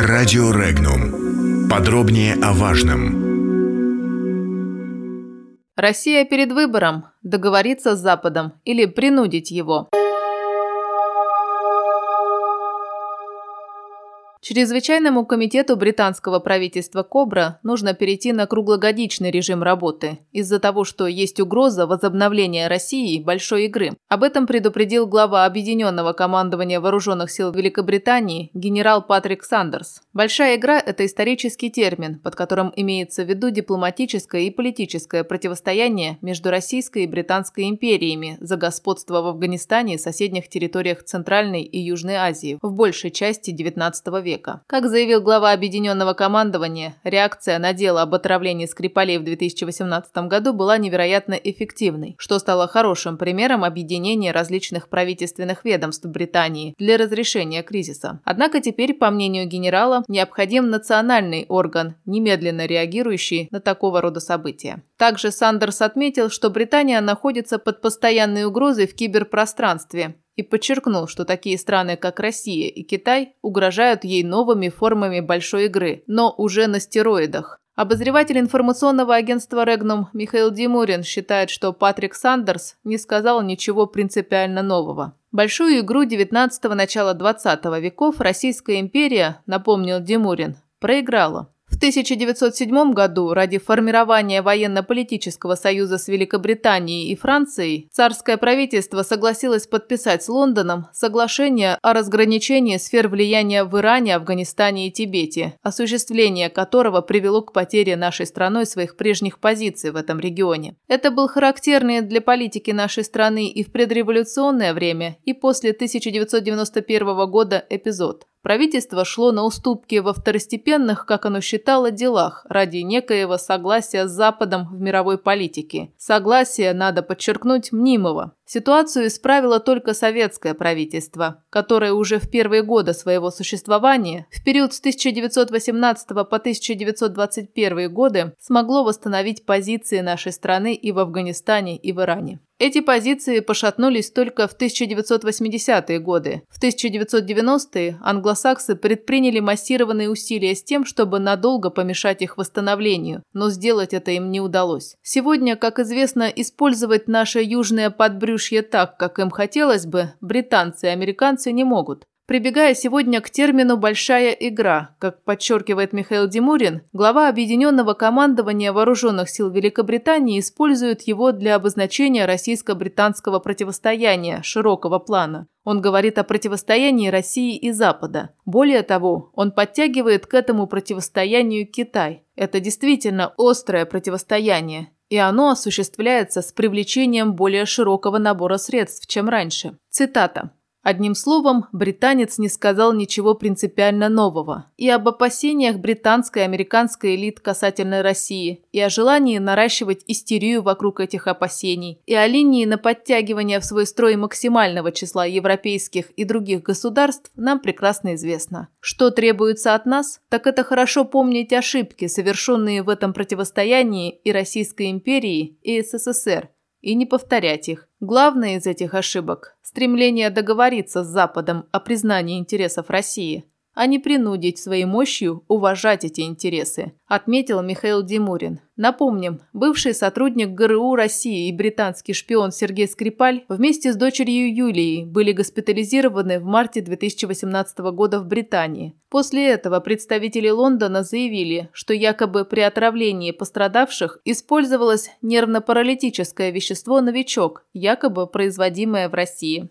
Радио Регнум. Подробнее о важном. Россия перед выбором – договориться с Западом или принудить его. Чрезвычайному комитету британского правительства «Кобра» нужно перейти на круглогодичный режим работы из-за того, что есть угроза возобновления России большой игры. Об этом предупредил глава Объединенного командования Вооруженных сил Великобритании генерал Патрик Сандерс. Большая игра – это исторический термин, под которым имеется в виду дипломатическое и политическое противостояние между Российской и Британской империями за господство в Афганистане и соседних территориях Центральной и Южной Азии в большей части XIX века века. Как заявил глава Объединенного командования, реакция на дело об отравлении Скрипалей в 2018 году была невероятно эффективной, что стало хорошим примером объединения различных правительственных ведомств Британии для разрешения кризиса. Однако теперь, по мнению генерала, необходим национальный орган, немедленно реагирующий на такого рода события. Также Сандерс отметил, что Британия находится под постоянной угрозой в киберпространстве и подчеркнул, что такие страны, как Россия и Китай, угрожают ей новыми формами большой игры, но уже на стероидах. Обозреватель информационного агентства Regnum Михаил Димурин считает, что Патрик Сандерс не сказал ничего принципиально нового. Большую игру 19-го начала 20 веков Российская империя, напомнил Димурин, проиграла. В 1907 году ради формирования военно-политического союза с Великобританией и Францией царское правительство согласилось подписать с Лондоном соглашение о разграничении сфер влияния в Иране, Афганистане и Тибете, осуществление которого привело к потере нашей страной своих прежних позиций в этом регионе. Это был характерный для политики нашей страны и в предреволюционное время, и после 1991 года эпизод. Правительство шло на уступки во второстепенных, как оно считало, делах ради некоего согласия с Западом в мировой политике. Согласие, надо подчеркнуть, мнимого. Ситуацию исправило только советское правительство, которое уже в первые годы своего существования, в период с 1918 по 1921 годы, смогло восстановить позиции нашей страны и в Афганистане, и в Иране. Эти позиции пошатнулись только в 1980-е годы. В 1990-е англосаксы предприняли массированные усилия с тем, чтобы надолго помешать их восстановлению, но сделать это им не удалось. Сегодня, как известно, использовать наше южное подбрюшье так, как им хотелось бы, британцы и американцы не могут. Прибегая сегодня к термину «большая игра», как подчеркивает Михаил Димурин, глава Объединенного командования Вооруженных сил Великобритании использует его для обозначения российско-британского противостояния широкого плана. Он говорит о противостоянии России и Запада. Более того, он подтягивает к этому противостоянию Китай. Это действительно острое противостояние, и оно осуществляется с привлечением более широкого набора средств, чем раньше. Цитата. Одним словом, британец не сказал ничего принципиально нового. И об опасениях британской и американской элит касательно России, и о желании наращивать истерию вокруг этих опасений, и о линии на подтягивание в свой строй максимального числа европейских и других государств нам прекрасно известно. Что требуется от нас, так это хорошо помнить ошибки, совершенные в этом противостоянии и Российской империи, и СССР, и не повторять их. Главное из этих ошибок – стремление договориться с Западом о признании интересов России – а не принудить своей мощью уважать эти интересы, отметил Михаил Димурин. Напомним, бывший сотрудник ГРУ России и британский шпион Сергей Скрипаль вместе с дочерью Юлией были госпитализированы в марте 2018 года в Британии. После этого представители Лондона заявили, что якобы при отравлении пострадавших использовалось нервно-паралитическое вещество «Новичок», якобы производимое в России.